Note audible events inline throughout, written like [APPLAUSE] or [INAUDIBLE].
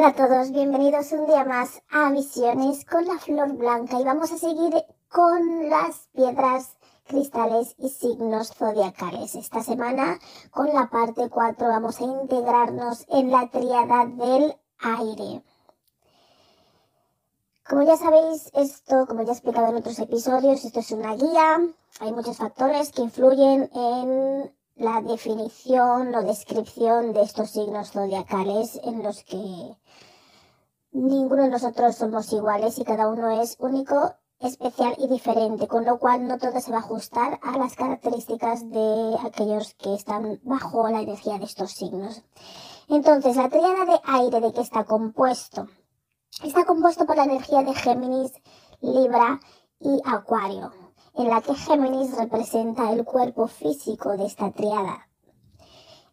Hola a todos, bienvenidos un día más a Visiones con la Flor Blanca y vamos a seguir con las piedras, cristales y signos zodiacales. Esta semana con la parte 4 vamos a integrarnos en la triada del aire. Como ya sabéis, esto, como ya he explicado en otros episodios, esto es una guía. Hay muchos factores que influyen en la definición o descripción de estos signos zodiacales en los que ninguno de nosotros somos iguales y cada uno es único, especial y diferente, con lo cual no todo se va a ajustar a las características de aquellos que están bajo la energía de estos signos. Entonces, la triada de aire de que está compuesto, está compuesto por la energía de Géminis, Libra y Acuario en la que Géminis representa el cuerpo físico de esta triada.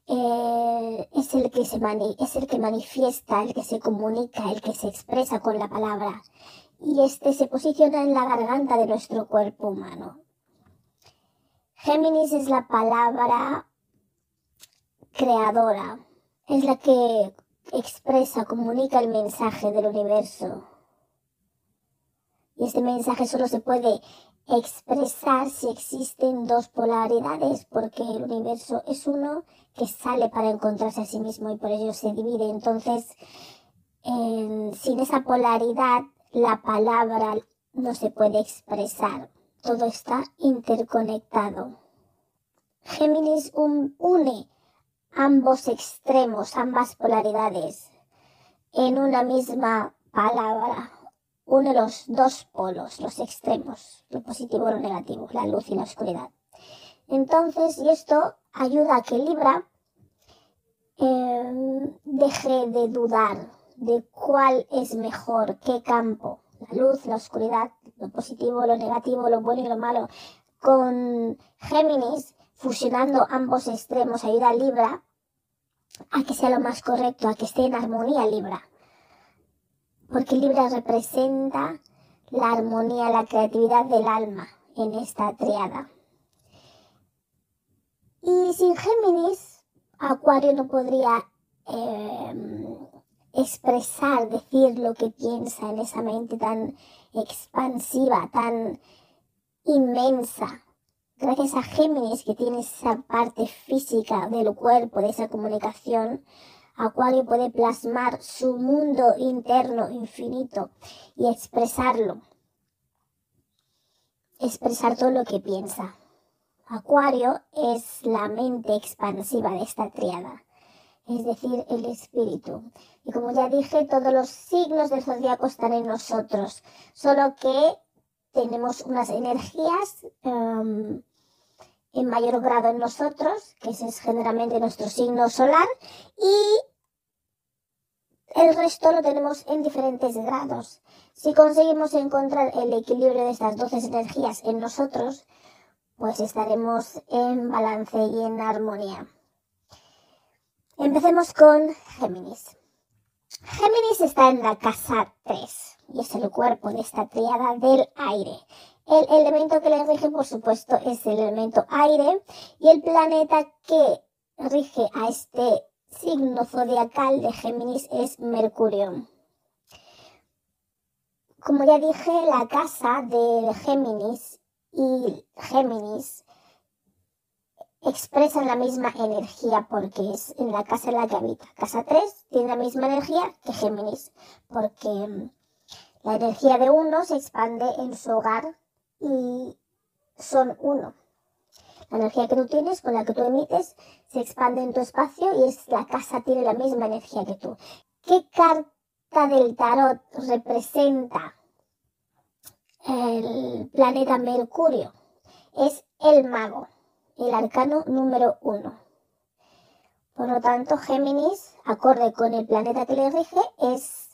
Eh, es, el que se es el que manifiesta, el que se comunica, el que se expresa con la palabra. Y este se posiciona en la garganta de nuestro cuerpo humano. Géminis es la palabra creadora, es la que expresa, comunica el mensaje del universo. Y este mensaje solo se puede expresar si existen dos polaridades, porque el universo es uno que sale para encontrarse a sí mismo y por ello se divide. Entonces, sin esa polaridad, la palabra no se puede expresar. Todo está interconectado. Géminis une ambos extremos, ambas polaridades, en una misma palabra une los dos polos, los extremos, lo positivo y lo negativo, la luz y la oscuridad. Entonces, y esto ayuda a que Libra em, deje de dudar de cuál es mejor, qué campo, la luz, la oscuridad, lo positivo, lo negativo, lo bueno y lo malo. Con Géminis, fusionando ambos extremos, ayuda a Libra a que sea lo más correcto, a que esté en armonía Libra porque Libra representa la armonía, la creatividad del alma en esta triada. Y sin Géminis, Acuario no podría em, expresar, decir lo que piensa en esa mente tan expansiva, tan inmensa. Gracias a Géminis, que tiene esa parte física del cuerpo, de esa comunicación, Acuario puede plasmar su mundo interno infinito y expresarlo. Expresar todo lo que piensa. Acuario es la mente expansiva de esta triada, es decir, el espíritu. Y como ya dije, todos los signos del zodiaco están en nosotros, solo que tenemos unas energías em, en mayor grado en nosotros, que ese es generalmente nuestro signo solar, y el resto lo tenemos en diferentes grados. Si conseguimos encontrar el equilibrio de estas 12 energías en nosotros, pues estaremos en balance y en armonía. Empecemos con Géminis. Géminis está en la casa 3 y es el cuerpo de esta triada del aire. El elemento que le rige, por supuesto, es el elemento aire y el planeta que rige a este signo zodiacal de Géminis es Mercurio. Como ya dije, la casa de Géminis y Géminis expresan la misma energía porque es en la casa en la que habita. Casa 3 tiene la misma energía que Géminis porque mm, la energía de uno se expande en su hogar y son uno. La energía que tú tienes, con la que tú emites, se expande en tu espacio y es la casa tiene la misma energía que tú. ¿Qué carta del tarot representa el planeta Mercurio? Es el mago, el arcano número uno. Por lo tanto, Géminis, acorde con el planeta que le rige, es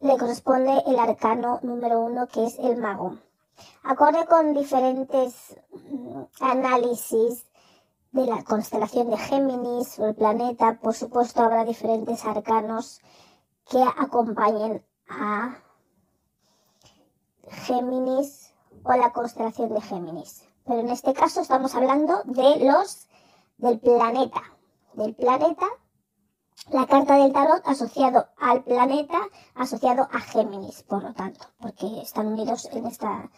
le corresponde el arcano número uno, que es el mago. Acorde con diferentes mm, análisis de la constelación de Géminis o el planeta, por supuesto habrá diferentes arcanos que acompañen a Géminis o la constelación de Géminis. Pero en este caso estamos hablando de los del planeta, del planeta, la carta del tarot asociado al planeta, asociado a Géminis, por lo tanto, porque están unidos en esta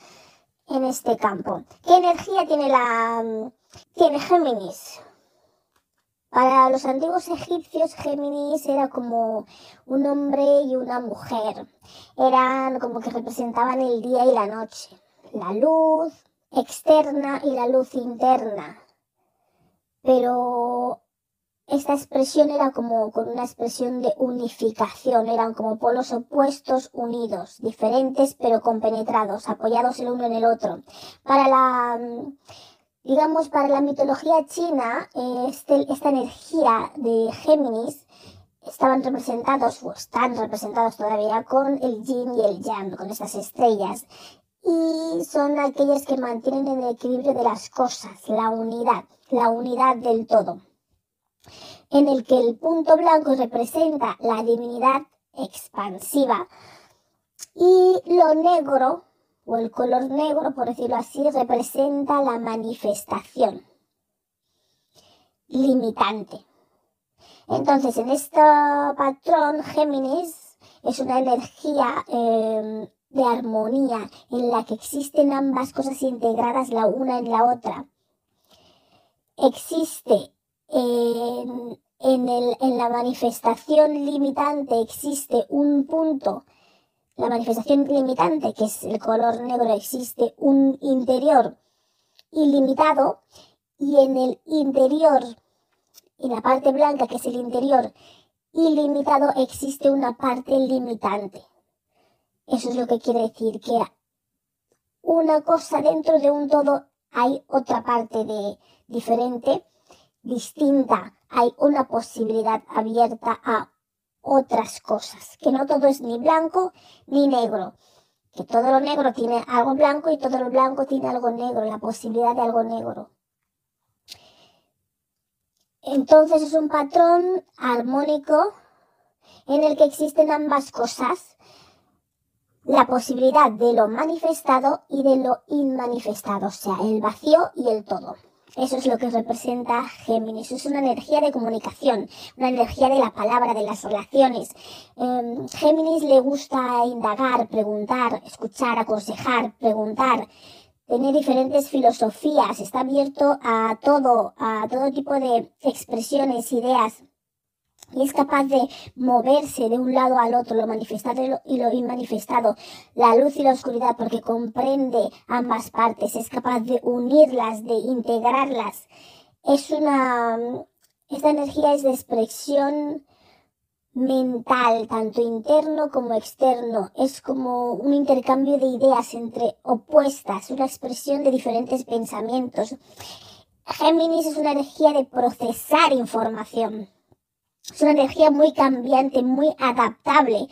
en este campo. ¿Qué energía tiene la tiene Géminis? Para los antiguos egipcios, Géminis era como un hombre y una mujer. Eran como que representaban el día y la noche. La luz externa y la luz interna. Pero esta expresión era como con una expresión de unificación, eran como polos opuestos unidos, diferentes pero compenetrados, apoyados el uno en el otro. Para la digamos, para la mitología china, este, esta energía de Géminis estaban representados, o están representados todavía, con el yin y el yang, con estas estrellas. Y son aquellas que mantienen el equilibrio de las cosas, la unidad, la unidad del todo. En el que el punto blanco representa la divinidad expansiva y lo negro o el color negro, por decirlo así, representa la manifestación limitante. Entonces, en este patrón, Géminis es una energía em, de armonía en la que existen ambas cosas integradas la una en la otra. Existe en, en la manifestación limitante, existe un punto la manifestación limitante, que es el color negro, existe un interior ilimitado y en el interior, en la parte blanca, que es el interior ilimitado, existe una parte limitante. Eso es lo que quiere decir que una cosa dentro de un todo hay otra parte de diferente, distinta, hay una posibilidad abierta a otras cosas, que no todo es ni blanco ni negro, que todo lo negro tiene algo blanco y todo lo blanco tiene algo negro, la posibilidad de algo negro. Entonces es un patrón armónico en el que existen ambas cosas, la posibilidad de lo manifestado y de lo inmanifestado, o sea, el vacío y el todo. Eso es lo que representa Géminis. Es una energía de comunicación, una energía de la palabra, de las relaciones. Eh, Géminis le gusta indagar, preguntar, escuchar, aconsejar, preguntar, tener diferentes filosofías. Está abierto a todo, a todo tipo de expresiones, ideas y es capaz de moverse de un lado al otro, lo manifestado y lo inmanifestado, la luz y la oscuridad, porque comprende ambas partes, es capaz de unirlas, de integrarlas. Es una, esta energía es de expresión mental, tanto interno como externo. Es como un intercambio de ideas entre opuestas, una expresión de diferentes pensamientos. Géminis es una energía de procesar información es una energía muy cambiante, muy adaptable,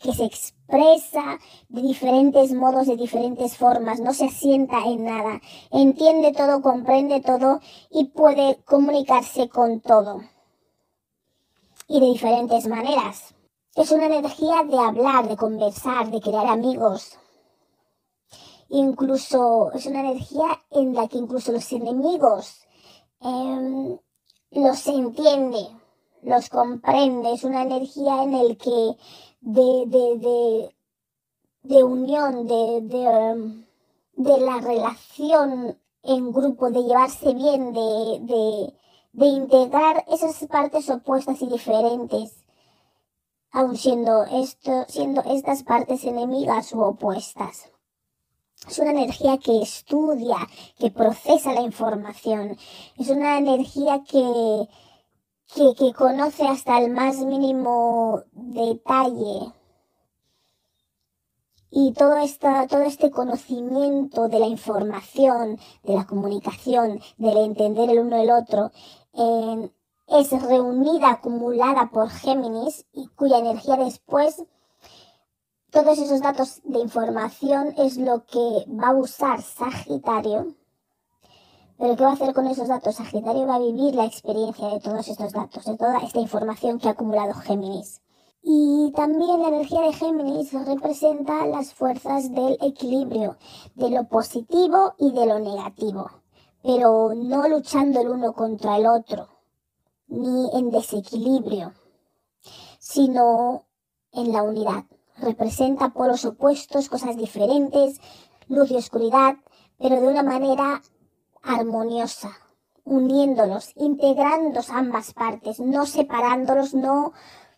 que se expresa de diferentes modos, de diferentes formas, no se asienta en nada, entiende todo, comprende todo y puede comunicarse con todo. Y de diferentes maneras. Es una energía de hablar, de conversar, de crear amigos. Incluso es una energía en la que incluso los enemigos eh, los entiende los comprende, es una energía en el que de, de, de, unión, de, de, de, la relación en grupo, de llevarse bien, de, de, de integrar esas partes opuestas y diferentes, aun siendo esto, siendo estas partes enemigas u opuestas. Es una energía que estudia, que procesa la información. Es una energía que, que, conoce hasta el más mínimo detalle. Y todo, esta, todo este conocimiento de la información, de la comunicación, del entender el uno el otro, es reunida, acumulada por Géminis y cuya energía después, todos esos datos de información es lo que va a usar Sagitario. Pero ¿qué va a hacer con esos datos? Sagitario va a vivir la experiencia de todos estos datos, de toda esta información que ha acumulado Géminis. Y también la energía de Géminis representa las fuerzas del equilibrio, de lo positivo y de lo negativo, pero no luchando el uno contra el otro, ni en desequilibrio, sino en la unidad. Representa polos opuestos, cosas diferentes, luz y oscuridad, pero de una manera armoniosa, uniéndolos, integrando ambas partes, no separándolos, no,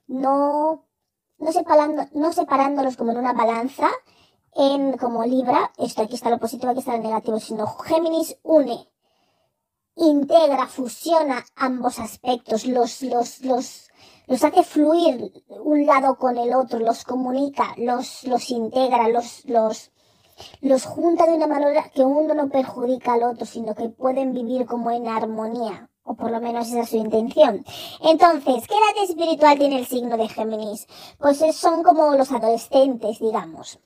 no, no, separando, no separándolos como en una balanza, en como Libra, esto aquí está lo positivo, aquí está lo negativo, sino Géminis une integra, fusiona ambos aspectos, los, los, los, los hace fluir un lado con el otro, los comunica, los, los integra, los, los, los junta de una manera que uno no perjudica al otro, sino que pueden vivir como en armonía. O por lo menos esa es su intención. Entonces, ¿qué edad espiritual tiene el signo de Géminis? Pues son como los adolescentes, digamos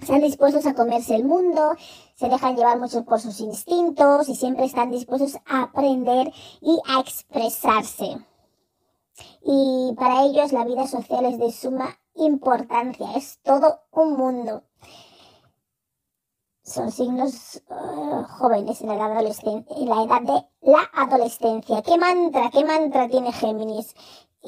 están dispuestos a comerse el mundo, se dejan llevar mucho por sus instintos y siempre están dispuestos a aprender y a expresarse. Y para ellos la vida social es de suma importancia, es todo un mundo. Son signos uh, jóvenes en la, edad en la edad de la adolescencia. ¿Qué mantra, qué mantra tiene Géminis?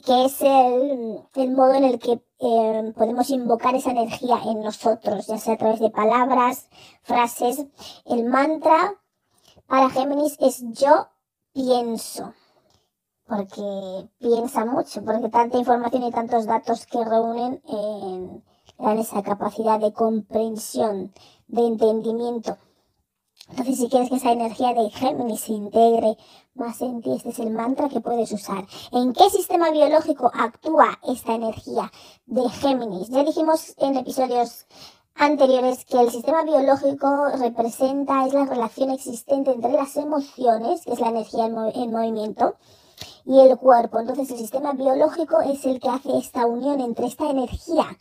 que es el, el, modo en el que eh, podemos invocar esa energía en nosotros, ya sea a través de palabras, frases. El mantra para Géminis es yo pienso, porque piensa mucho, porque tanta información y tantos datos que reúnen eh, dan esa capacidad de comprensión, de entendimiento. Entonces, si quieres que esa energía de Géminis se integre más en ti, este es el mantra que puedes usar. ¿En qué sistema biológico actúa esta energía de Géminis? Ya dijimos en episodios anteriores que el sistema biológico representa, es la relación existente entre las emociones, que es la energía en, movimiento, y el cuerpo. Entonces, el sistema biológico es el que hace esta unión entre esta energía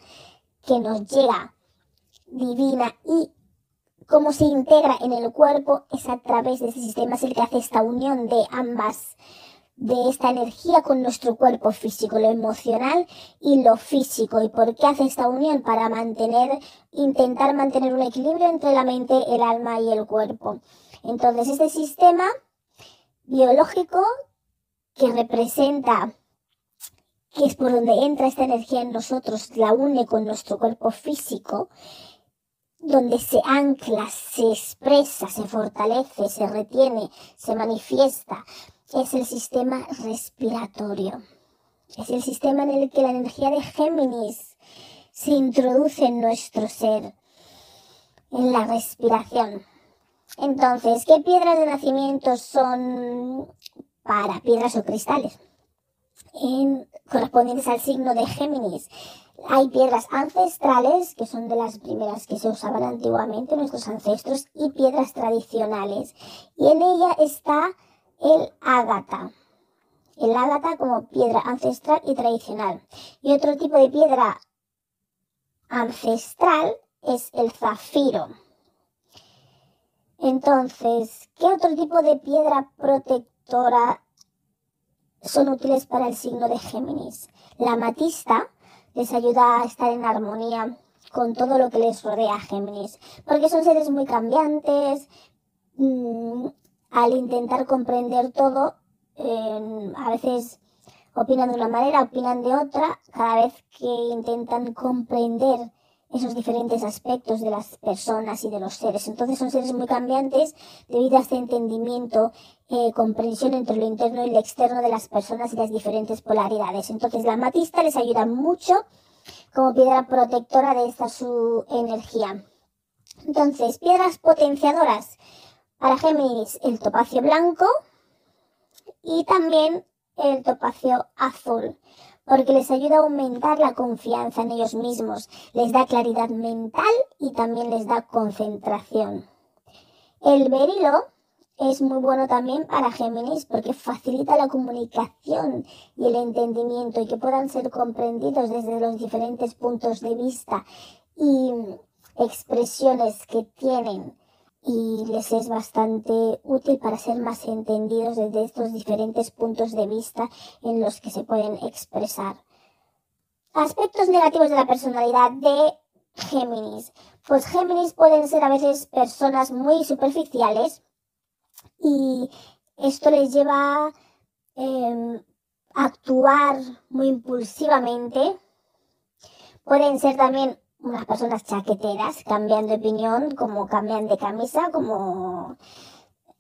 que nos llega divina y cómo se integra en el cuerpo es a través de ese sistema, es el que hace esta unión de ambas, de esta energía con nuestro cuerpo físico, lo emocional y lo físico. ¿Y por qué hace esta unión? Para mantener, intentar mantener un equilibrio entre la mente, el alma y el cuerpo. Entonces, este sistema biológico que representa que es por donde entra esta energía en nosotros, la une con nuestro cuerpo físico, donde se ancla, se expresa, se fortalece, se retiene, se manifiesta, es el sistema respiratorio. Es el sistema en el que la energía de Géminis se introduce en nuestro ser, en la respiración. Entonces, ¿qué piedras de nacimiento son para piedras o cristales? En, correspondientes al signo de Géminis. Hay piedras ancestrales, que son de las primeras que se usaban antiguamente nuestros ancestros, y piedras tradicionales. Y en ella está el ágata. El ágata como piedra ancestral y tradicional. Y otro tipo de piedra ancestral es el zafiro. Entonces, ¿qué otro tipo de piedra protectora son útiles para el signo de Géminis? La matista, les ayuda a estar en armonía con todo lo que les rodea a Géminis, porque son seres muy cambiantes, mm, al intentar comprender todo, a veces opinan de una manera, opinan de otra, cada vez que intentan comprender esos diferentes aspectos de las personas y de los seres. Entonces son seres muy cambiantes debido a este entendimiento, eh, comprensión entre lo interno y lo externo de las personas y las diferentes polaridades. Entonces la matista les ayuda mucho como piedra protectora de esta su energía. Entonces, piedras potenciadoras para Géminis, el topacio blanco y también el topacio azul porque les ayuda a aumentar la confianza en ellos mismos, les da claridad mental y también les da concentración. El berilo es muy bueno también para Géminis porque facilita la comunicación y el entendimiento y que puedan ser comprendidos desde los diferentes puntos de vista y expresiones que tienen y les es bastante útil para ser más entendidos desde estos diferentes puntos de vista en los que se pueden expresar. Aspectos negativos de la personalidad de Géminis. Pues Géminis pueden ser a veces personas muy superficiales y esto les lleva em, a actuar muy impulsivamente. Pueden ser también unas personas chaqueteras, cambian de opinión, como cambian de camisa, como...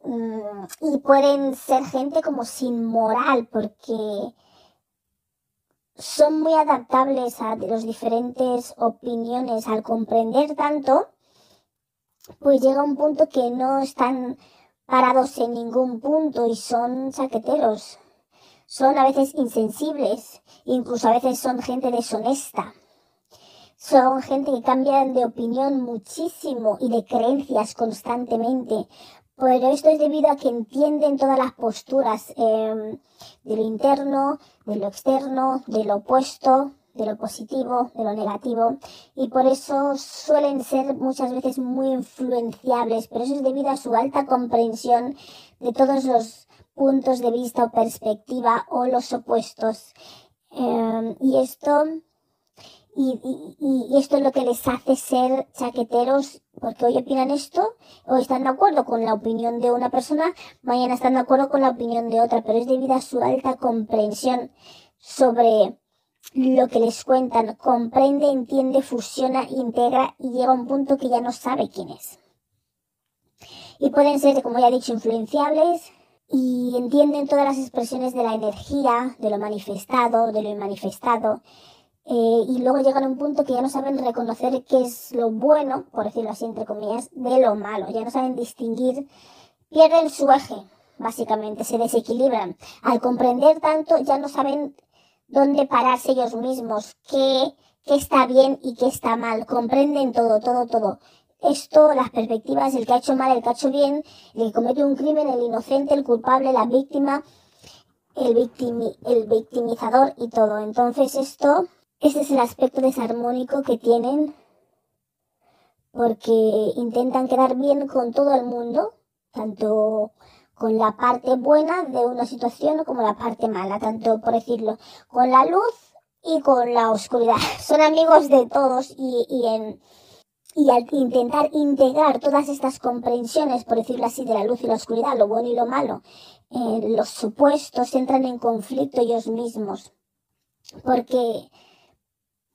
Mm, y pueden ser gente como sin moral, porque son muy adaptables a las diferentes opiniones al comprender tanto, pues llega un punto que no están parados en ningún punto y son chaqueteros. Son a veces insensibles, incluso a veces son gente deshonesta. Son gente que cambian de opinión muchísimo y de creencias constantemente. Pero esto es debido a que entienden todas las posturas eh, de lo interno, de lo externo, de lo opuesto, de lo positivo, de lo negativo, y por eso suelen ser muchas veces muy influenciables, pero eso es debido a su alta comprensión de todos los puntos de vista o perspectiva o los opuestos. Eh, y esto y, y, y, esto es lo que les hace ser chaqueteros, porque hoy opinan esto, hoy están de acuerdo con la opinión de una persona, mañana están de acuerdo con la opinión de otra, pero es debido a su alta comprensión sobre lo que les cuentan, comprende, entiende, fusiona, integra y llega a un punto que ya no sabe quién es. Y pueden ser, como ya he dicho, influenciables y entienden todas las expresiones de la energía, de lo manifestado, de lo inmanifestado, eh, y luego llegan a un punto que ya no saben reconocer qué es lo bueno, por decirlo así entre comillas, de lo malo, ya no saben distinguir, pierden su eje, básicamente, se desequilibran. Al comprender tanto ya no saben dónde pararse ellos mismos, qué, qué está bien y qué está mal, comprenden todo, todo, todo. Esto, las perspectivas, el que ha hecho mal, el que ha hecho bien, el que comete un crimen, el inocente, el culpable, la víctima, el, el victimizador y todo. Entonces esto ese es el aspecto desarmónico que tienen porque intentan quedar bien con todo el mundo, tanto con la parte buena de una situación como la parte mala, tanto por decirlo, con la luz y con la oscuridad. [LAUGHS] Son amigos de todos y, y, en, y al intentar integrar todas estas comprensiones, por decirlo así, de la luz y la oscuridad, lo bueno y lo malo, eh, los supuestos entran en conflicto ellos mismos. Porque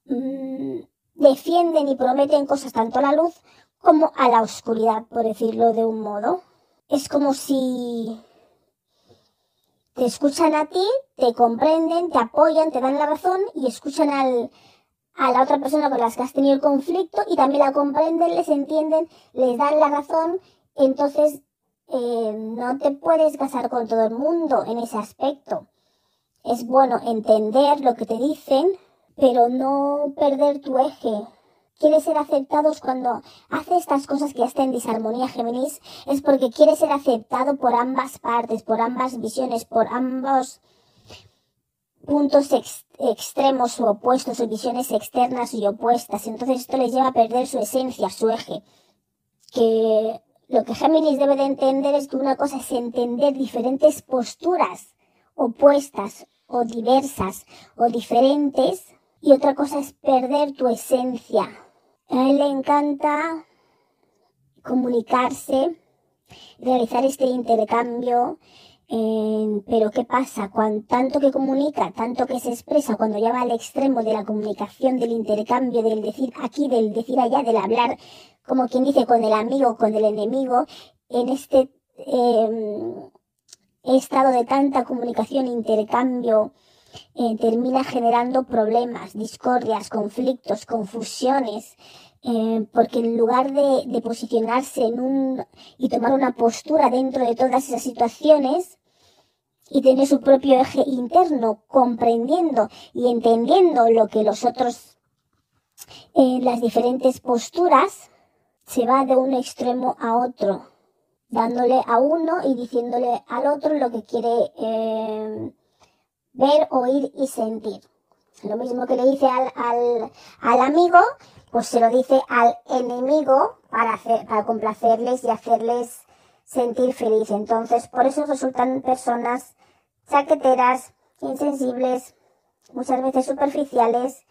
Mm, defienden y prometen cosas tanto a la luz como a la oscuridad, por decirlo de un modo. Es como si te escuchan a ti, te comprenden, te apoyan, te dan la razón y escuchan a la otra persona con la que has tenido el conflicto y también la comprenden, les entienden, les dan la razón. Entonces, eh, no te puedes casar con todo el mundo en ese aspecto. Es bueno entender lo que te dicen, pero no perder tu eje. Quieres ser aceptados cuando hace estas cosas que está en disarmonía Géminis, es porque quiere ser aceptado por ambas partes, por ambas visiones, por ambos puntos extremos o opuestos, o visiones externas y opuestas. Entonces esto les lleva a perder su esencia, su eje. Que lo que Géminis debe de entender es que una cosa es entender diferentes posturas opuestas o diversas o diferentes y otra cosa es perder tu esencia. A él le encanta comunicarse, realizar este intercambio, pero ¿qué pasa? Cuando, tanto que comunica, tanto que se expresa, cuando ya va al extremo de la comunicación, del intercambio, del decir aquí, del decir allá, del hablar, como quien dice, con el amigo, con el enemigo, en este em, estado de tanta comunicación, intercambio, eh, termina generando problemas, discordias, conflictos, confusiones, eh, porque en lugar de, de, posicionarse en un y tomar una postura dentro de todas esas situaciones y tener su propio eje interno, comprendiendo y entendiendo lo que los otros eh, las diferentes posturas, se va de un extremo a otro dándole a uno y diciéndole al otro lo que quiere eh, ver, oír y sentir. Lo mismo que le dice al, al, amigo, pues se lo dice al enemigo para, hacer, para complacerles y hacerles sentir feliz. Entonces, por eso resultan personas chaqueteras, insensibles, muchas veces superficiales,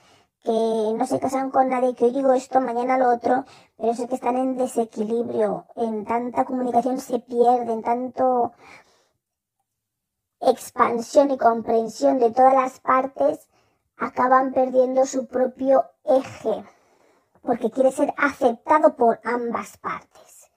que no se casan con nadie, que hoy digo esto, mañana lo otro, pero es que están en desequilibrio, en tanta comunicación se pierden, tanto expansión y comprensión de todas las partes, acaban perdiendo su propio eje, porque quiere ser aceptado por ambas partes.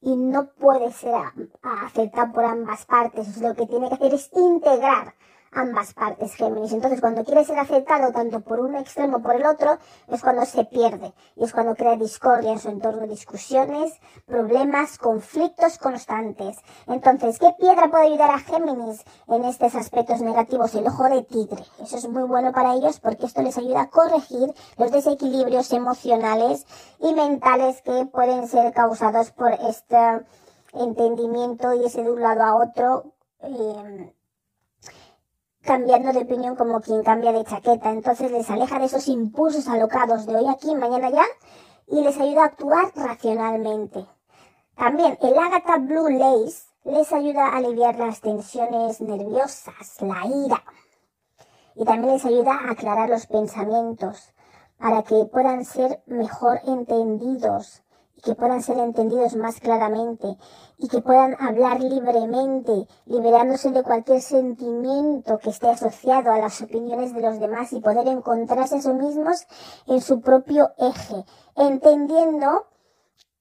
Y no puede ser aceptado por ambas partes, lo que tiene que hacer es integrar ambas partes Géminis. Entonces, cuando quiere ser aceptado tanto por un extremo como por el otro, es cuando se pierde y es cuando crea discordia en su entorno, discusiones, problemas, conflictos constantes. Entonces, ¿qué piedra puede ayudar a Géminis en estos aspectos negativos? El ojo de tigre. Eso es muy bueno para ellos porque esto les ayuda a corregir los desequilibrios emocionales y mentales que pueden ser causados por este entendimiento y ese de un lado a otro. Eh, cambiando de opinión como quien cambia de chaqueta. Entonces les aleja de esos impulsos alocados de hoy aquí, mañana ya, y les ayuda a actuar racionalmente. También el Agatha Blue Lace les ayuda a aliviar las tensiones nerviosas, la ira. Y también les ayuda a aclarar los pensamientos para que puedan ser mejor entendidos que puedan ser entendidos más claramente y que puedan hablar libremente, liberándose de cualquier sentimiento que esté asociado a las opiniones de los demás y poder encontrarse a sí mismos en su propio eje, entendiendo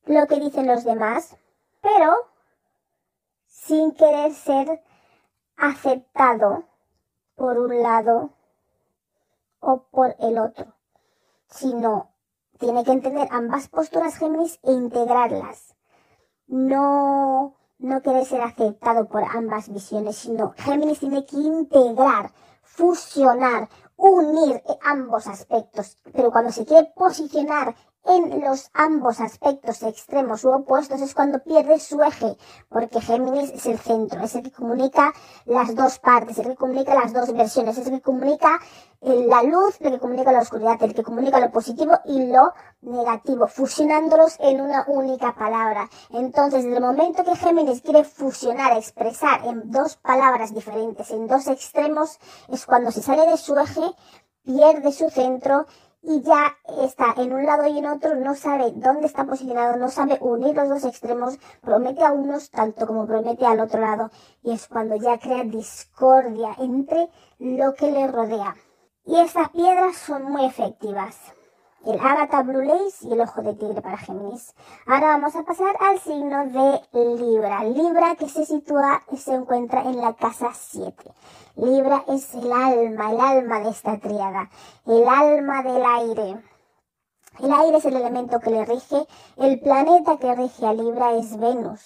lo que dicen los demás, pero sin querer ser aceptado por un lado o por el otro, sino tiene que entender ambas posturas Géminis e integrarlas. No, no quiere ser aceptado por ambas visiones, sino Géminis tiene que integrar, fusionar, unir ambos aspectos. Pero cuando se quiere posicionar en los ambos aspectos extremos u opuestos es cuando pierde su eje, porque Géminis es el centro, es el que comunica las dos partes, el que comunica las dos versiones, es el que comunica eh, la luz, el que comunica la oscuridad, el que comunica lo positivo y lo negativo, fusionándolos en una única palabra. Entonces, desde el momento que Géminis quiere fusionar, expresar en dos palabras diferentes, en dos extremos, es cuando se sale de su eje, pierde su centro y ya está en un lado y en otro, no sabe dónde está posicionado, no sabe unir los dos extremos, promete a unos tanto como promete al otro lado y es cuando ya crea discordia entre lo que le rodea. Y estas piedras son muy efectivas el Agatha Blue Lace y el Ojo de Tigre para Géminis. Ahora vamos a pasar al signo de Libra. Libra que se sitúa y se encuentra en la casa 7. Libra es el alma, el alma de esta triada, el alma del aire. El aire es el elemento que le rige. El planeta que rige a Libra es Venus.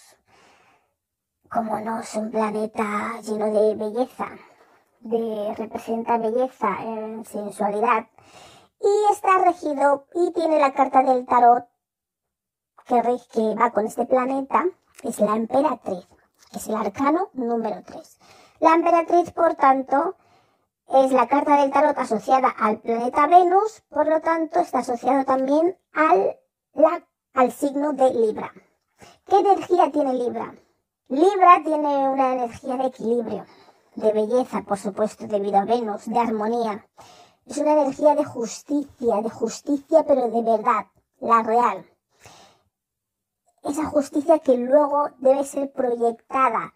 Como no, es un planeta lleno de belleza, de representa belleza, en sensualidad y está regido y tiene la carta del tarot que, que va con este planeta, es la emperatriz, es el arcano número 3. La emperatriz, por tanto, es la carta del tarot asociada al planeta Venus, por lo tanto está asociado también al, al signo de Libra. ¿Qué energía tiene Libra? Libra tiene una energía de equilibrio, de belleza, por supuesto, debido a Venus, de armonía. Es una energía de justicia, de justicia pero de verdad, la real. Esa justicia que luego debe ser proyectada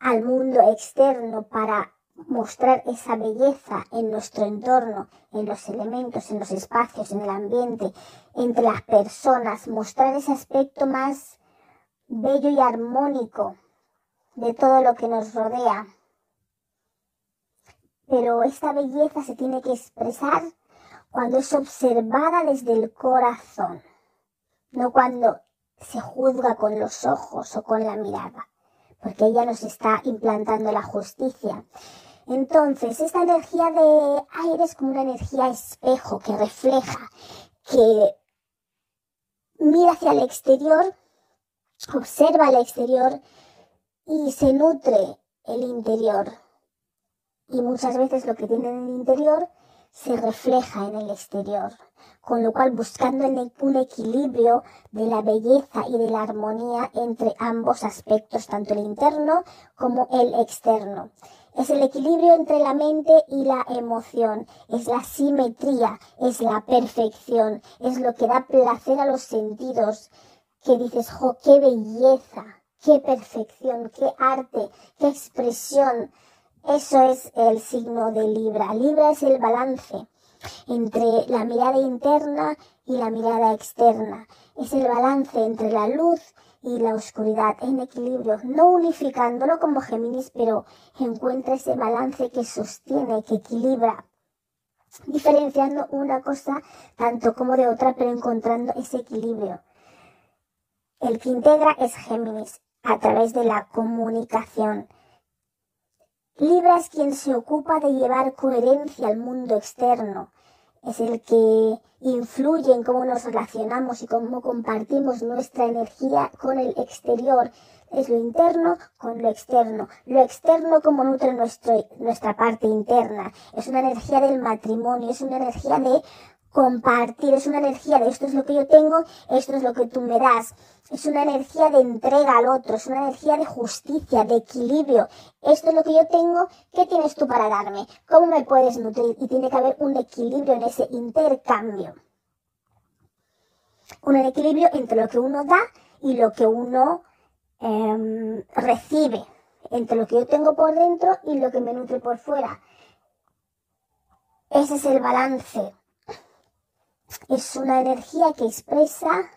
al mundo externo para mostrar esa belleza en nuestro entorno, en los elementos, en los espacios, en el ambiente, entre las personas, mostrar ese aspecto más bello y armónico de todo lo que nos rodea pero esta belleza se tiene que expresar cuando es observada desde el corazón, no cuando se juzga con los ojos o con la mirada, porque ella nos está implantando la justicia. Entonces, esta energía de aire es como una energía espejo que refleja, que mira hacia el exterior observa el exterior y se nutre el interior. Y muchas veces lo que tiene en el interior se refleja en el exterior, con lo cual buscando un equilibrio de la belleza y de la armonía entre ambos aspectos, tanto el interno como el externo. Es el equilibrio entre la mente y la emoción, es la simetría, es la perfección, es lo que da placer a los sentidos, que dices, jo, qué belleza, qué perfección, qué arte, qué expresión. Eso es el signo de Libra. Libra es el balance entre la mirada interna y la mirada externa. Es el balance entre la luz y la oscuridad en equilibrio, no unificándolo como Géminis, pero encuentra ese balance que sostiene, que equilibra, diferenciando una cosa tanto como de otra, pero encontrando ese equilibrio. El que integra es Géminis a través de la comunicación. Libra es quien se ocupa de llevar coherencia al mundo externo. Es el que influye en cómo nos relacionamos y cómo compartimos nuestra energía con el exterior. Es lo interno con lo externo. Lo externo como nutre nuestra parte interna. Es una energía del matrimonio, es una energía de compartir, es una energía de esto es lo que yo tengo, esto es lo que tú me das. Es una energía de entrega al otro, es una energía de justicia, de equilibrio. Esto es lo que yo tengo, ¿qué tienes tú para darme? ¿Cómo me puedes nutrir? Y tiene que haber un equilibrio en ese intercambio. Un equilibrio entre lo que uno da y lo que uno em, recibe. Entre lo que yo tengo por dentro y lo que me nutre por fuera. Ese es el balance es una energía que expresa,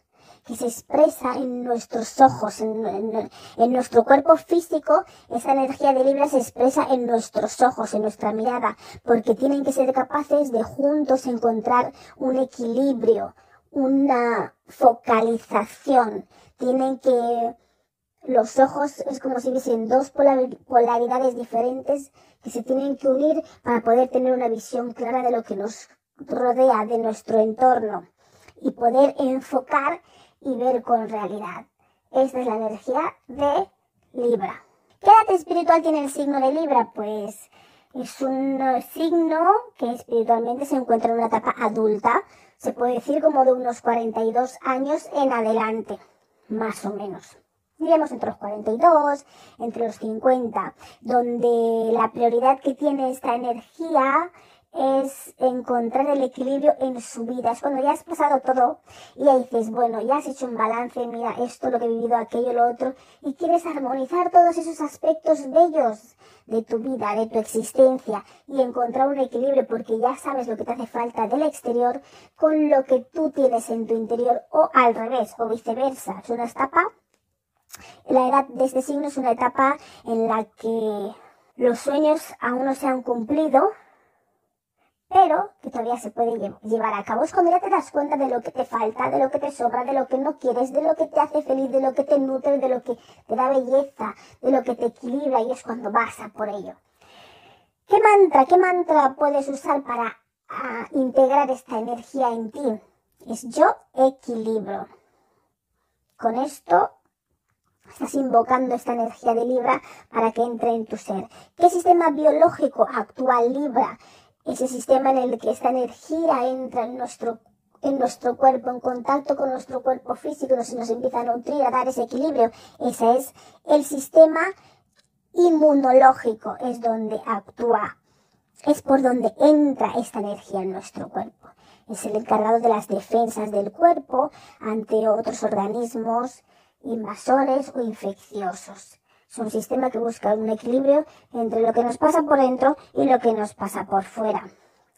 que se expresa en nuestros ojos, en, nuestro cuerpo físico, esa energía de Libra se expresa en nuestros ojos, en nuestra mirada, porque tienen que ser capaces de juntos encontrar un equilibrio, una focalización, tienen que los ojos es como si hubiesen dos polaridades diferentes que se tienen que unir para poder tener una visión clara de lo que nos rodea de nuestro entorno y poder enfocar y ver con realidad. Esta es la energía de Libra. ¿Qué edad espiritual tiene el signo de Libra? Pues es un signo que espiritualmente se encuentra en una etapa adulta, se puede decir como de unos 42 años en adelante, más o menos. Diríamos entre los 42, entre los 50, donde la prioridad que tiene esta energía es encontrar el equilibrio en su vida. Es cuando ya has pasado todo y ya dices, bueno, ya has hecho un balance, mira esto, lo que he vivido, aquello, lo otro, y quieres armonizar todos esos aspectos bellos de tu vida, de tu existencia, y encontrar un equilibrio porque ya sabes lo que te hace falta del exterior con lo que tú tienes en tu interior, o al revés, o viceversa. Es una etapa, la edad de este signo es una etapa en la que los sueños aún no se han cumplido, pero que todavía se puede llevar a cabo. Es cuando ya te das cuenta de lo que te falta, de lo que te sobra, de lo que no quieres, de lo que te hace feliz, de lo que te nutre, de lo que te da belleza, de lo que te equilibra y es cuando vas a por ello. ¿Qué mantra, qué mantra puedes usar para ah, integrar esta energía en ti? Es yo equilibro. Con esto estás invocando esta energía de Libra para que entre en tu ser. ¿Qué sistema biológico actual Libra? Ese sistema en el que esta energía entra en nuestro, en nuestro cuerpo, en contacto con nuestro cuerpo físico, nos, nos empieza a nutrir, a dar ese equilibrio. Ese es el sistema inmunológico, es donde actúa, es por donde entra esta energía en nuestro cuerpo. Es el encargado de las defensas del cuerpo ante otros organismos invasores o infecciosos. Es un sistema que busca un equilibrio entre lo que nos pasa por dentro y lo que nos pasa por fuera.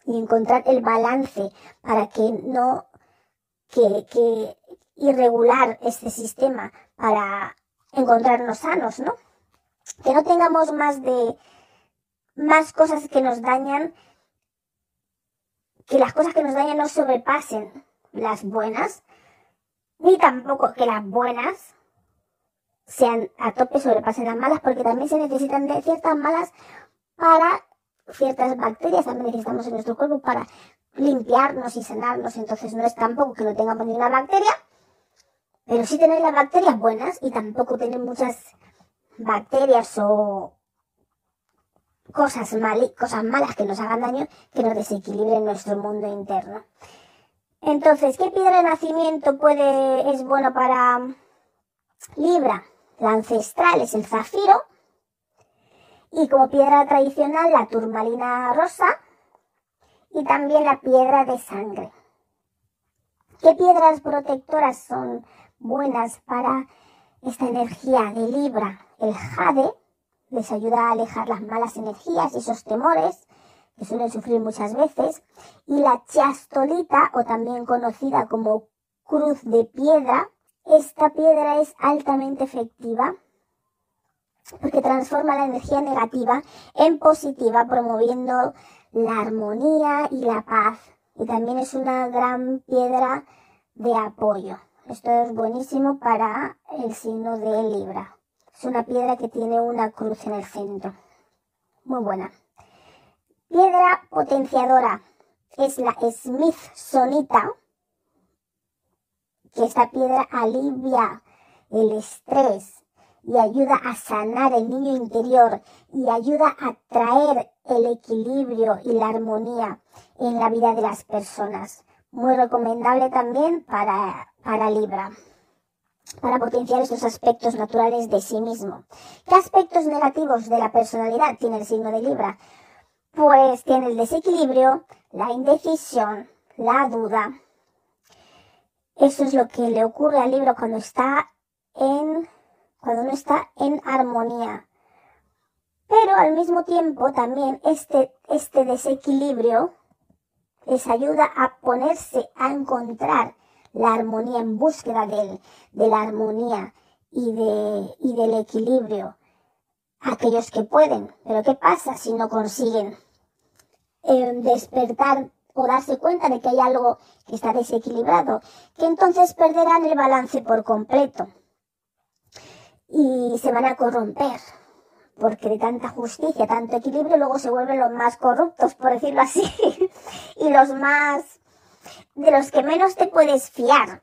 Y encontrar el balance para que no, que, que irregular este sistema para encontrarnos sanos, ¿no? Que no tengamos más de, más cosas que nos dañan, que las cosas que nos dañan no sobrepasen las buenas, ni tampoco que las buenas sean a tope sobrepasen las malas, porque también se necesitan de ciertas malas para ciertas bacterias, también necesitamos en nuestro cuerpo para limpiarnos y sanarnos, entonces no es tampoco que no tengamos ninguna bacteria, pero sí tener las bacterias buenas y tampoco tener muchas bacterias o cosas, mal, cosas malas que nos hagan daño, que nos desequilibren nuestro mundo interno. Entonces, ¿qué piedra de nacimiento puede, es bueno para Libra? La ancestral es el zafiro. Y como piedra tradicional, la turmalina rosa. Y también la piedra de sangre. ¿Qué piedras protectoras son buenas para esta energía de Libra? El jade les ayuda a alejar las malas energías y esos temores que suelen sufrir muchas veces, y la chiastolita, o también conocida como cruz de piedra, esta piedra es altamente efectiva porque transforma la energía negativa en positiva, promoviendo la armonía y la paz. Y también es una gran piedra de apoyo. Esto es buenísimo para el signo de Libra. Es una piedra que tiene una cruz en el centro. Muy buena. Piedra potenciadora es la Smithsonita, que esta piedra alivia el estrés y ayuda a sanar el niño interior y ayuda a traer el equilibrio y la armonía en la vida de las personas. Muy recomendable también para, para Libra, para potenciar estos aspectos naturales de sí mismo. ¿Qué aspectos negativos de la personalidad tiene el signo de Libra? pues tiene el desequilibrio, la indecisión, la duda. Eso es lo que le ocurre al libro cuando está en, cuando no está en armonía. Pero al mismo tiempo también este, este desequilibrio les ayuda a ponerse a encontrar la armonía en búsqueda de, de la armonía y, de, y del equilibrio. Aquellos que pueden. Pero ¿qué pasa si no consiguen? despertar o darse cuenta de que hay algo que está desequilibrado, que entonces perderán el balance por completo. Y se van a corromper, porque de tanta justicia, tanto equilibrio, luego se vuelven los más corruptos, por decirlo así, [LAUGHS] y los más, de los que menos te puedes fiar,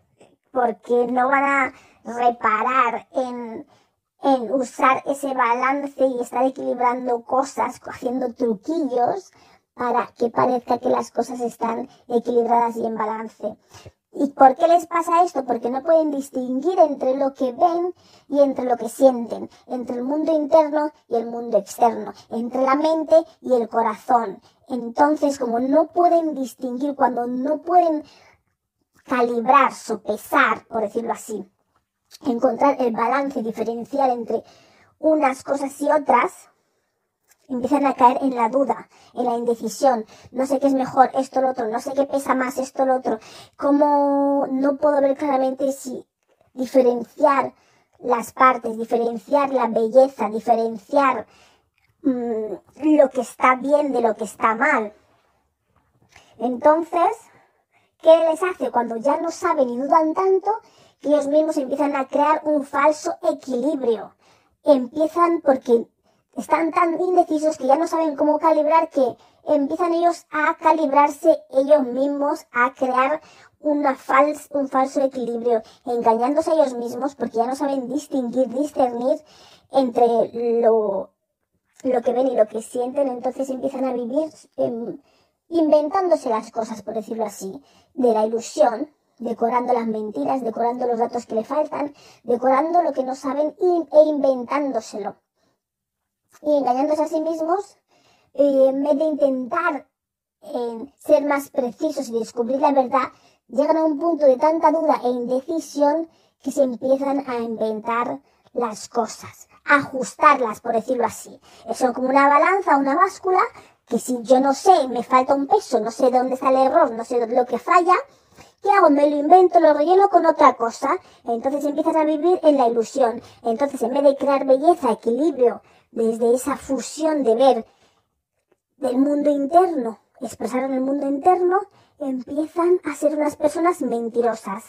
porque no van a reparar en, en usar ese balance y estar equilibrando cosas, haciendo truquillos, para que parezca que las cosas están equilibradas y en balance. ¿Y por qué les pasa esto? Porque no pueden distinguir entre lo que ven y entre lo que sienten, entre el mundo interno y el mundo externo, entre la mente y el corazón. Entonces, como no pueden distinguir, cuando no pueden calibrar, sopesar, por decirlo así, encontrar el balance diferencial entre unas cosas y otras, empiezan a caer en la duda, en la indecisión. No sé qué es mejor, esto, lo otro, no sé qué pesa más, esto, lo otro. Cómo no puedo ver claramente si diferenciar las partes, diferenciar la belleza, diferenciar mm, lo que está bien de lo que está mal. Entonces, ¿qué les hace cuando ya no saben y dudan tanto? Que ellos mismos empiezan a crear un falso equilibrio. Empiezan porque están tan indecisos que ya no saben cómo calibrar que empiezan ellos a calibrarse ellos mismos, a crear una un falso equilibrio, engañándose a ellos mismos porque ya no saben distinguir, discernir entre lo, lo que ven y lo que sienten, entonces empiezan a vivir em, inventándose las cosas, por decirlo así, de la ilusión, decorando las mentiras, decorando los datos que le faltan, decorando lo que no saben e inventándoselo y engañándose a sí mismos, eh, en vez de intentar eh, ser más precisos y descubrir la verdad, llegan a un punto de tanta duda e indecisión que se empiezan a inventar las cosas, ajustarlas, por decirlo así. Eso como una balanza, una báscula, que si yo no sé, me falta un peso, no sé dónde está el error, no sé lo que falla, ¿qué hago? Me lo invento, lo relleno con otra cosa. Entonces empiezas a vivir en la ilusión. Entonces, en vez de crear belleza, equilibrio, desde esa fusión de ver del mundo interno, expresar en el mundo interno, empiezan a ser unas personas mentirosas.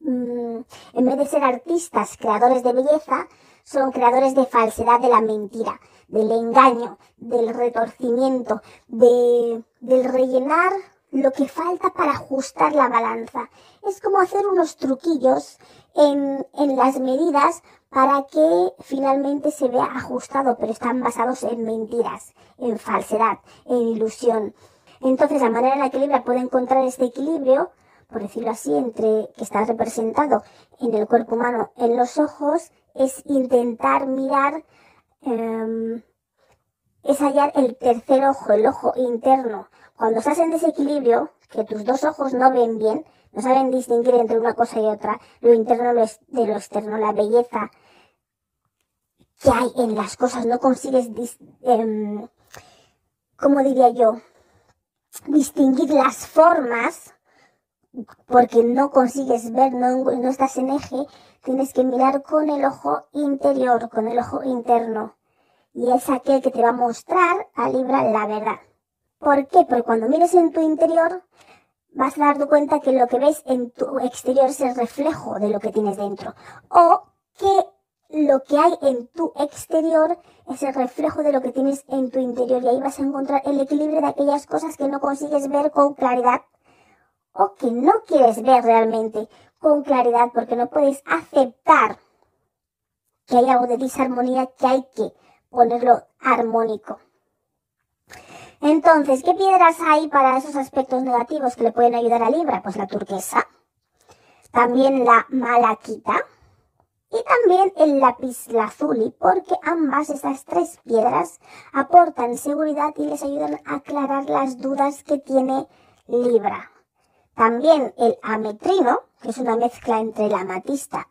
Mm, en vez de ser artistas, creadores de belleza, son creadores de falsedad de la mentira, del engaño, del retorcimiento, de, del rellenar lo que falta para ajustar la balanza. Es como hacer unos truquillos en, en las medidas para que finalmente se vea ajustado, pero están basados en mentiras, en falsedad, en ilusión. Entonces, la manera en la que Libra puede encontrar este equilibrio, por decirlo así, entre que está representado en el cuerpo humano, en los ojos, es intentar mirar, eh, es hallar el tercer ojo, el ojo interno. Cuando estás en desequilibrio, que tus dos ojos no ven bien, no saben distinguir entre una cosa y otra, lo interno de lo externo, la belleza que hay en las cosas, no consigues, eh, ¿cómo diría yo? Distinguir las formas, porque no consigues ver, no estás en eje, tienes que mirar con el ojo interior, con el ojo interno. Y es aquel que te va a mostrar a Libra la verdad. ¿Por qué? Porque cuando mires en tu interior, vas a darte cuenta que lo que ves en tu exterior es el reflejo de lo que tienes dentro. O que lo que hay en tu exterior es el reflejo de lo que tienes en tu interior. Y ahí vas a encontrar el equilibrio de aquellas cosas que no consigues ver con claridad o que no quieres ver realmente con claridad porque no puedes aceptar que hay algo de disarmonía que hay que ponerlo armónico. Entonces, ¿qué piedras hay para esos aspectos negativos que le pueden ayudar a Libra? Pues la turquesa, también la malaquita y también el lápiz lazuli, porque ambas estas tres piedras aportan seguridad y les ayudan a aclarar las dudas que tiene Libra. También el ametrino, que es una mezcla entre la amatista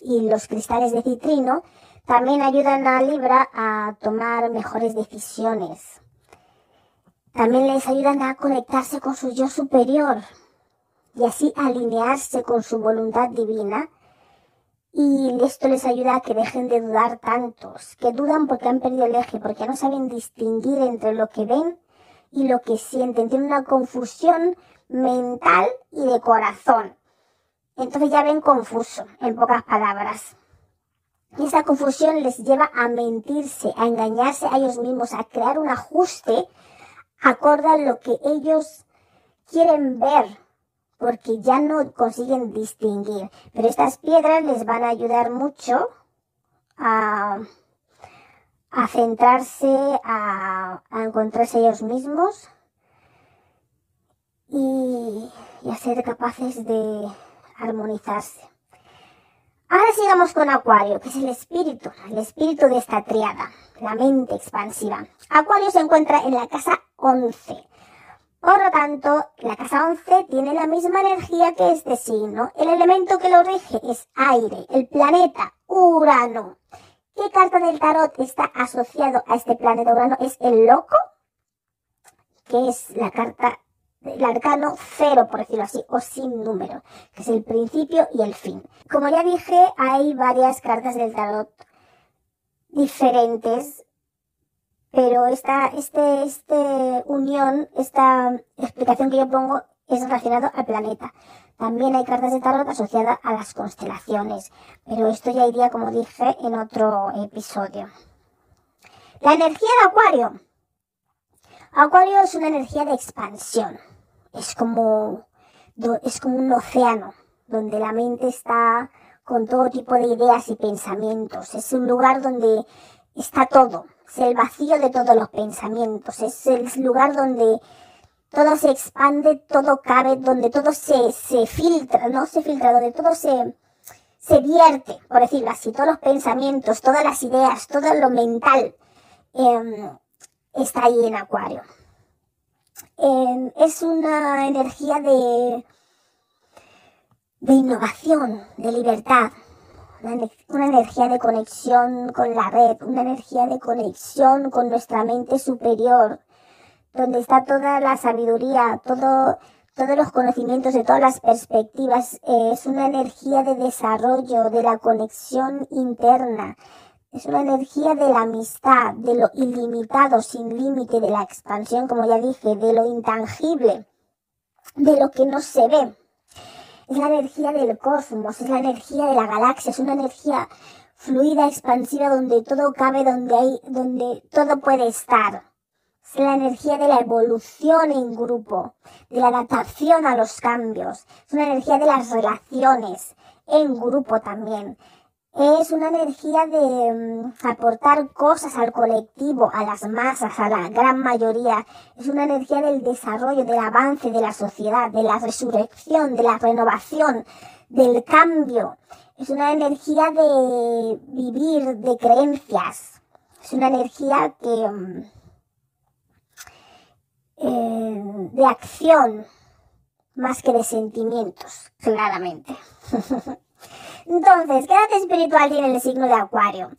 y los cristales de citrino, también ayudan a Libra a tomar mejores decisiones. También les ayudan a conectarse con su yo superior y así alinearse con su voluntad divina. Y esto les ayuda a que dejen de dudar tantos, que dudan porque han perdido el eje, porque no saben distinguir entre lo que ven y lo que sienten. Tienen una confusión mental y de corazón. Entonces ya ven confuso, en pocas palabras. Y esa confusión les lleva a mentirse, a engañarse a ellos mismos, a crear un ajuste acordan lo que ellos quieren ver, porque ya no consiguen distinguir. Pero estas piedras les van a ayudar mucho a, a centrarse, a, a, encontrarse ellos mismos y, y a ser capaces de armonizarse. Ahora sigamos con Acuario, que es el espíritu, el espíritu de esta triada, la mente expansiva. Acuario se encuentra en la casa 11. Por lo tanto, la casa 11 tiene la misma energía que este signo. El elemento que lo rige es aire, el planeta Urano. ¿Qué carta del tarot está asociado a este planeta Urano? Es el loco, que es la carta el arcano cero, por decirlo así, o sin número, que es el principio y el fin. Como ya dije, hay varias cartas del tarot diferentes, pero esta, este, este unión, esta explicación que yo pongo es relacionado al planeta. También hay cartas de tarot asociadas a las constelaciones, pero esto ya iría, como dije, en otro episodio. La energía de Acuario. Acuario es una energía de expansión es como, es como un océano donde la mente está con todo tipo de ideas y pensamientos. Es un lugar donde está todo. Es el vacío de todos los pensamientos. Es el lugar donde todo se expande, todo cabe, donde todo se, se filtra, no se filtra, donde todo se, se vierte, por decirlo así. Todos los pensamientos, todas las ideas, todo lo mental eh, está ahí en Acuario es una energía de, de innovación, de libertad, una, energía de conexión con la red, una energía de conexión con nuestra mente superior, donde está toda la sabiduría, todo, todos los conocimientos de todas las perspectivas. es una energía de desarrollo, de la conexión interna, es una energía de la amistad, de lo ilimitado, sin límite, de la expansión, como ya dije, de lo intangible, de lo que no se ve. Es la energía del cosmos, es la energía de la galaxia, es una energía fluida, expansiva, donde todo cabe, donde hay, donde todo puede estar. Es la energía de la evolución en grupo, de la adaptación a los cambios. Es una energía de las relaciones en grupo también. Es una energía de mm, aportar cosas al colectivo, a las masas, a la gran mayoría. Es una energía del desarrollo, del avance de la sociedad, de la resurrección, de la renovación, del cambio. Es una energía de vivir, de creencias. Es una energía que mm, eh, de acción más que de sentimientos, claramente. [LAUGHS] Entonces, ¿qué edad espiritual tiene el signo de Acuario?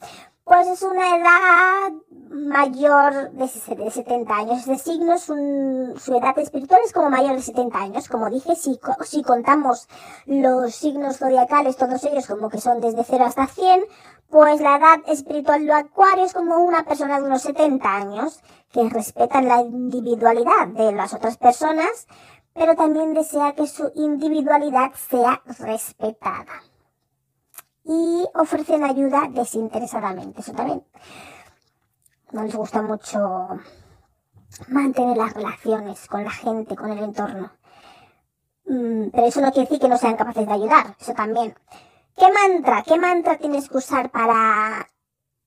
Pues es una edad mayor de 70 años. Este signo es un, su edad espiritual es como mayor de 70 años. Como dije, si, contamos los signos zodiacales, todos ellos como que son desde 0 hasta 100, pues la edad espiritual de Acuario es como una persona de unos 70 años que respetan la individualidad de las otras personas, pero también desea que su individualidad sea respetada y ofrecen ayuda desinteresadamente. Eso también no les gusta mucho mantener las relaciones con la gente, con el entorno. Mm, pero eso no quiere decir que no sean capaces de ayudar, eso también. ¿Qué mantra? ¿Qué mantra tienes que usar para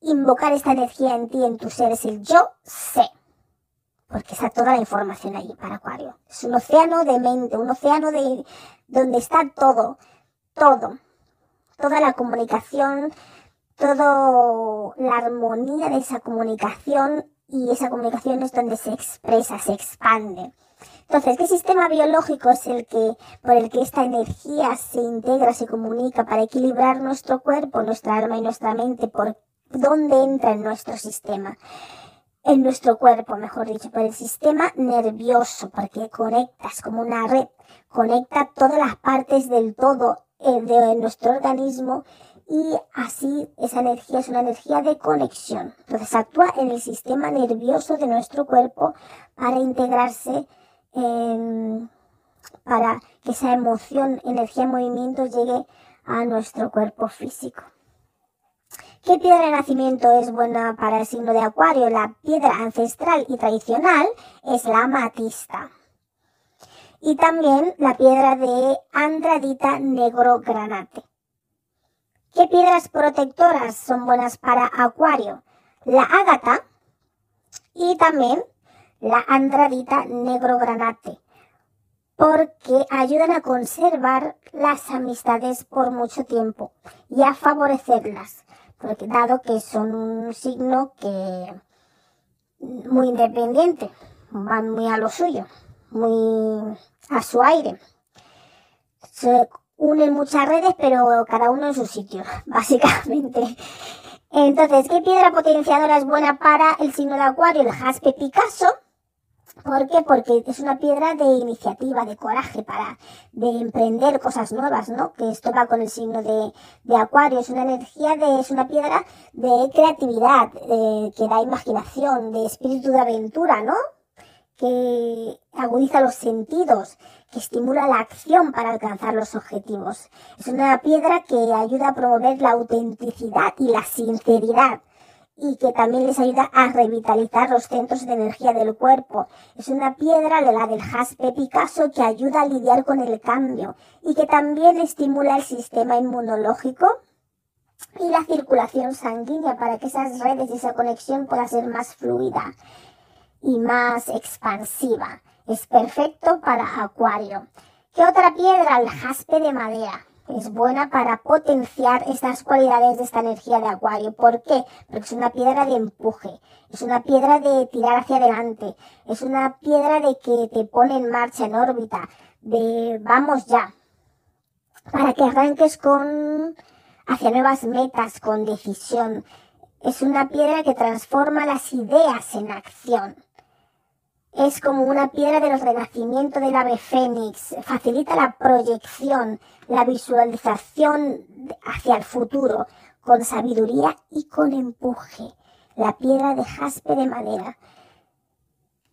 invocar esta energía en ti, en tu ser? Es el yo sé. Porque está toda la información allí para Acuario. Es un océano de mente, un océano de donde está todo, todo toda la comunicación, toda la armonía de esa comunicación y esa comunicación es donde se expresa, se expande. Entonces, ¿qué sistema biológico es el que, por el que esta energía se integra, se comunica para equilibrar nuestro cuerpo, nuestra alma y nuestra mente? ¿Por dónde entra en nuestro sistema? En nuestro cuerpo, mejor dicho, por el sistema nervioso, porque conectas como una red, conecta todas las partes del todo de nuestro organismo y así esa energía es una energía de conexión. Entonces actúa en el sistema nervioso de nuestro cuerpo para integrarse, para que esa emoción, energía en movimiento llegue a nuestro cuerpo físico. ¿Qué piedra de nacimiento es buena para el signo de Acuario? La piedra ancestral y tradicional es la amatista y también la piedra de andradita negro granate. ¿Qué piedras protectoras son buenas para acuario? La ágata y también la andradita negro granate, porque ayudan a conservar las amistades por mucho tiempo y a favorecerlas, porque dado que son un signo que muy independiente, van muy a lo suyo muy a su aire. Se unen muchas redes, pero cada uno en su sitio, [LAUGHS] básicamente. Entonces, ¿qué piedra potenciadora es buena para el signo de Acuario? El jaspe Picasso. ¿Por qué? Porque es una piedra de iniciativa, de coraje, para de emprender cosas nuevas, ¿no? Que esto va con el signo de, de Acuario. Es una energía de, es una piedra de creatividad, eh, que da imaginación, de espíritu de aventura, ¿no? Que agudiza los sentidos, que estimula la acción para alcanzar los objetivos. Es una piedra que ayuda a promover la autenticidad y la sinceridad y que también les ayuda a revitalizar los centros de energía del cuerpo. Es una piedra, la del jaspe Picasso, que ayuda a lidiar con el cambio y que también estimula el sistema inmunológico y la circulación sanguínea para que esas redes y esa conexión pueda ser más fluida y más expansiva. Es perfecto para acuario. ¿Qué otra piedra? El jaspe de madera. Es buena para potenciar estas cualidades de esta energía de acuario. ¿Por qué? Porque es una piedra de empuje, es una piedra de tirar hacia adelante, es una piedra de que te pone en marcha, en órbita, de vamos ya, para que arranques con hacia nuevas metas, con decisión. Es una piedra que transforma las ideas en acción es como una piedra de los renacimientos del ave fénix, facilita la proyección, la visualización hacia el futuro, con sabiduría y con empuje. La piedra de jaspe de madera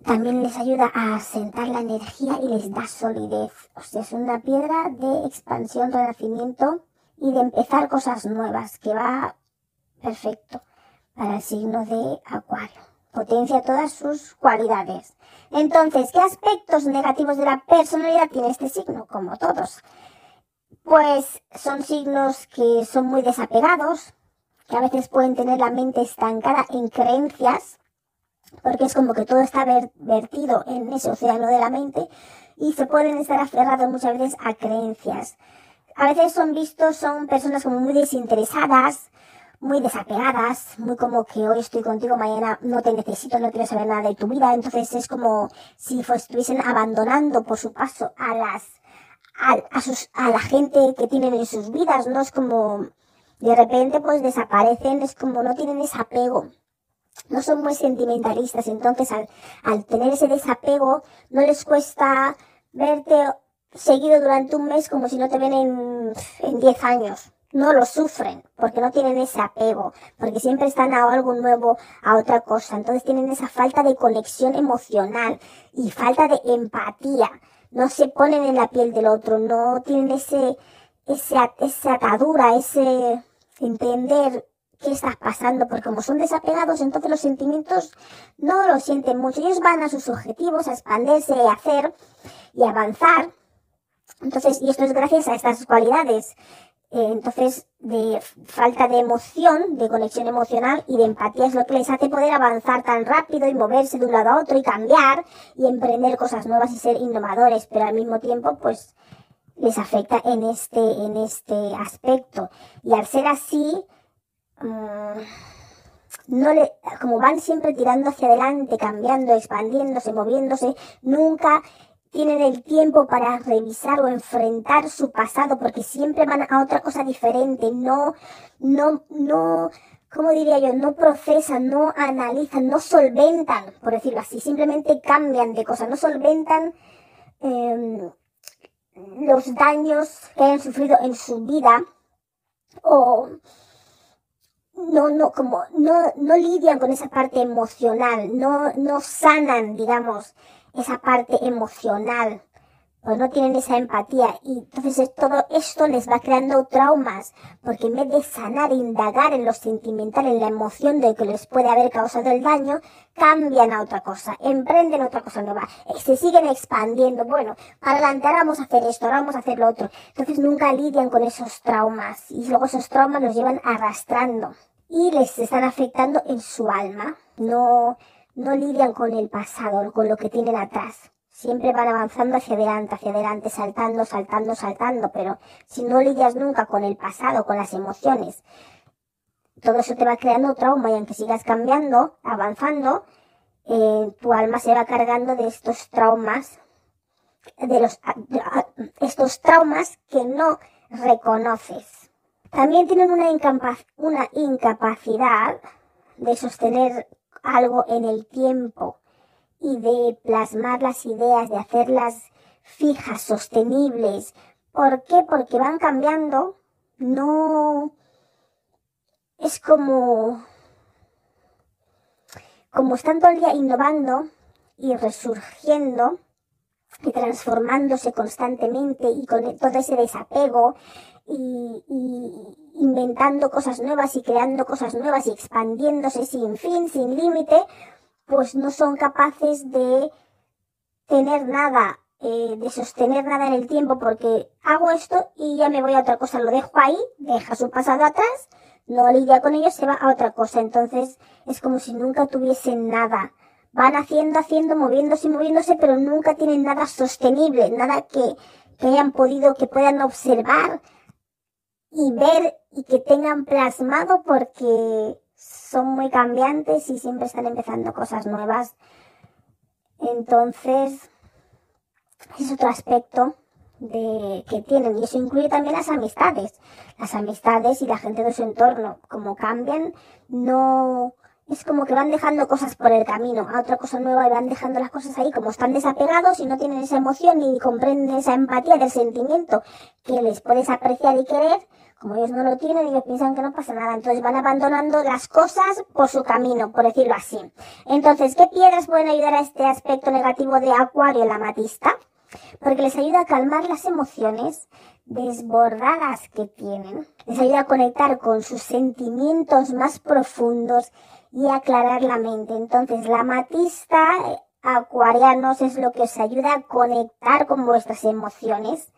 también les ayuda a asentar la energía y les da solidez. O sea, es una piedra de expansión, renacimiento y de empezar cosas nuevas, que va perfecto para el signo de Acuario. Potencia todas sus cualidades. Entonces, ¿qué aspectos negativos de la personalidad tiene este signo? Como todos. Pues son signos que son muy desapegados, que a veces pueden tener la mente estancada en creencias, porque es como que todo está vertido en ese océano de la mente y se pueden estar aferrados muchas veces a creencias. A veces son vistos, son personas como muy desinteresadas, muy desapegadas, muy como que hoy estoy contigo, mañana no te necesito, no quiero saber nada de tu vida. Entonces es como si estuviesen abandonando por su paso a las, a, sus, a la gente que tienen en sus vidas, ¿no? Es como, de repente pues desaparecen, es como no tienen ese apego. No son muy sentimentalistas, entonces al, al tener ese desapego no les cuesta verte seguido durante un mes como si no te ven en, en 10 años no lo sufren, porque no tienen ese apego, porque siempre están a algo nuevo, a otra cosa. Entonces tienen esa falta de conexión emocional y falta de empatía. No se ponen en la piel del otro, no tienen ese, ese esa atadura, ese entender qué estás pasando, porque como son desapegados, entonces los sentimientos no lo sienten mucho. Ellos van a sus objetivos, a expandirse, a hacer y avanzar. Entonces, y esto es gracias a estas cualidades eh, entonces, de falta de emoción, de conexión emocional y de empatía es lo que les hace poder avanzar tan rápido y moverse de un lado a otro y cambiar y emprender cosas nuevas y ser innovadores, pero al mismo tiempo, pues, les afecta en este, en este aspecto. Y al ser así, mm, no le, como van siempre tirando hacia adelante, cambiando, expandiéndose, moviéndose, nunca tienen el tiempo para revisar o enfrentar su pasado porque siempre van a otra cosa diferente, no, no, no, ¿cómo diría yo? No procesan, no analizan, no solventan, por decirlo así, simplemente cambian de cosas, no solventan em, los daños que hayan sufrido en su vida o no, no, como, no, no lidian con esa parte emocional, no, no sanan, digamos, esa parte emocional, pues no tienen esa empatía. Y entonces todo esto les va creando traumas, porque en vez de sanar, indagar en lo sentimental, en la emoción de que les puede haber causado el daño, cambian a otra cosa, emprenden otra cosa nueva, se siguen expandiendo, bueno, para adelante ahora vamos a hacer esto, ahora vamos a hacer lo otro, entonces nunca lidian con esos traumas y luego esos traumas los llevan arrastrando y les están afectando en su alma, no no lidian con el pasado, con lo que tienen atrás. Siempre van avanzando hacia adelante, hacia adelante, saltando, saltando, saltando, pero si no lidias nunca con el pasado, con las emociones, todo eso te va creando trauma y aunque sigas cambiando, avanzando, eh, tu alma se va cargando de estos traumas, de los, estos traumas que no reconoces. También tienen una incapacidad de sostener algo en el tiempo y de plasmar las ideas, de hacerlas fijas, sostenibles. ¿Por qué? Porque van cambiando. No es como como están todo el día innovando y resurgiendo y transformándose constantemente y con todo ese desapego y, inventando cosas nuevas y creando cosas nuevas y expandiéndose sin fin, sin límite, pues no son capaces de tener nada, eh, de sostener nada en el tiempo porque hago esto y ya me voy a otra cosa, lo dejo ahí, deja su pasado atrás, no lidia con ello, se va a otra cosa. Entonces es como si nunca tuviesen nada. Van haciendo, haciendo, moviéndose, moviéndose, pero nunca tienen nada sostenible, nada que, que hayan podido, que puedan observar y ver y que tengan plasmado porque son muy cambiantes y siempre están empezando cosas nuevas. Entonces, es otro aspecto de, que tienen y eso incluye también las amistades. Las amistades y la gente de su entorno, como cambian, no, es como que van dejando cosas por el camino a otra cosa nueva y van dejando las cosas ahí como están desapegados y no tienen esa emoción ni comprenden esa empatía del sentimiento que les puedes apreciar y querer, como ellos no lo tienen, ellos piensan que no pasa nada. Entonces van abandonando las cosas por su camino, por decirlo así. Entonces, ¿qué piedras pueden ayudar a este aspecto negativo de Acuario, la matista? Porque les ayuda a calmar las emociones desbordadas que tienen. Les ayuda a conectar con sus sentimientos más profundos y aclarar la mente. Entonces, la matista eh, acuarianos es lo que os ayuda a conectar con vuestras emociones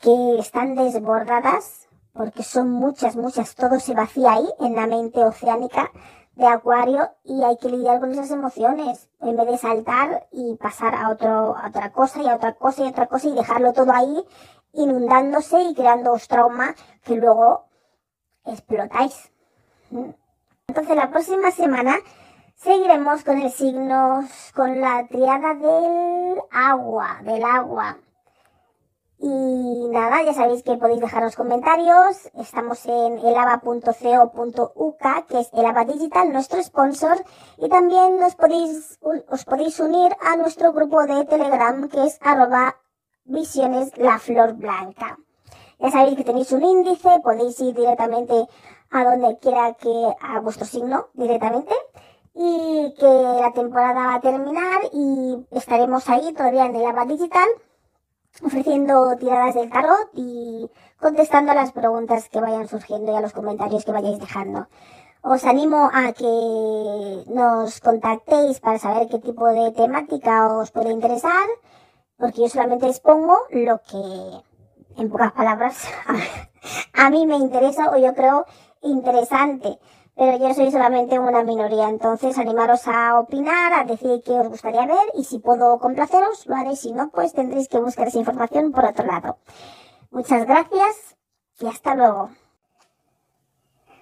que están desbordadas porque son muchas, muchas, todo se vacía ahí en la mente oceánica de Acuario y hay que lidiar con esas emociones en vez de saltar y pasar a, otro, otra cosa y a otra cosa y a otra cosa y dejarlo todo ahí inundándose y creándoos trauma que luego explotáis. Entonces la próxima semana seguiremos con el signo, con la triada del agua, del agua. Y nada, ya sabéis que podéis dejaros comentarios. Estamos en elava.co.uk, que es Elava Digital, nuestro sponsor. Y también os podéis, os podéis unir a nuestro grupo de Telegram, que es arroba visiones la flor blanca. Ya sabéis que tenéis un índice, podéis ir directamente a donde quiera que, a vuestro signo directamente. Y que la temporada va a terminar y estaremos ahí todavía en Elava Digital ofreciendo tiradas del tarot y contestando a las preguntas que vayan surgiendo y a los comentarios que vayáis dejando. Os animo a que nos contactéis para saber qué tipo de temática os puede interesar, porque yo solamente expongo lo que, en pocas palabras, [LAUGHS] a mí me interesa o yo creo interesante pero yo soy solamente una minoría, entonces animaros a opinar, a decir qué os gustaría ver y si puedo complaceros, lo haré, si no, pues tendréis que buscar esa información por otro lado. Muchas gracias y hasta luego.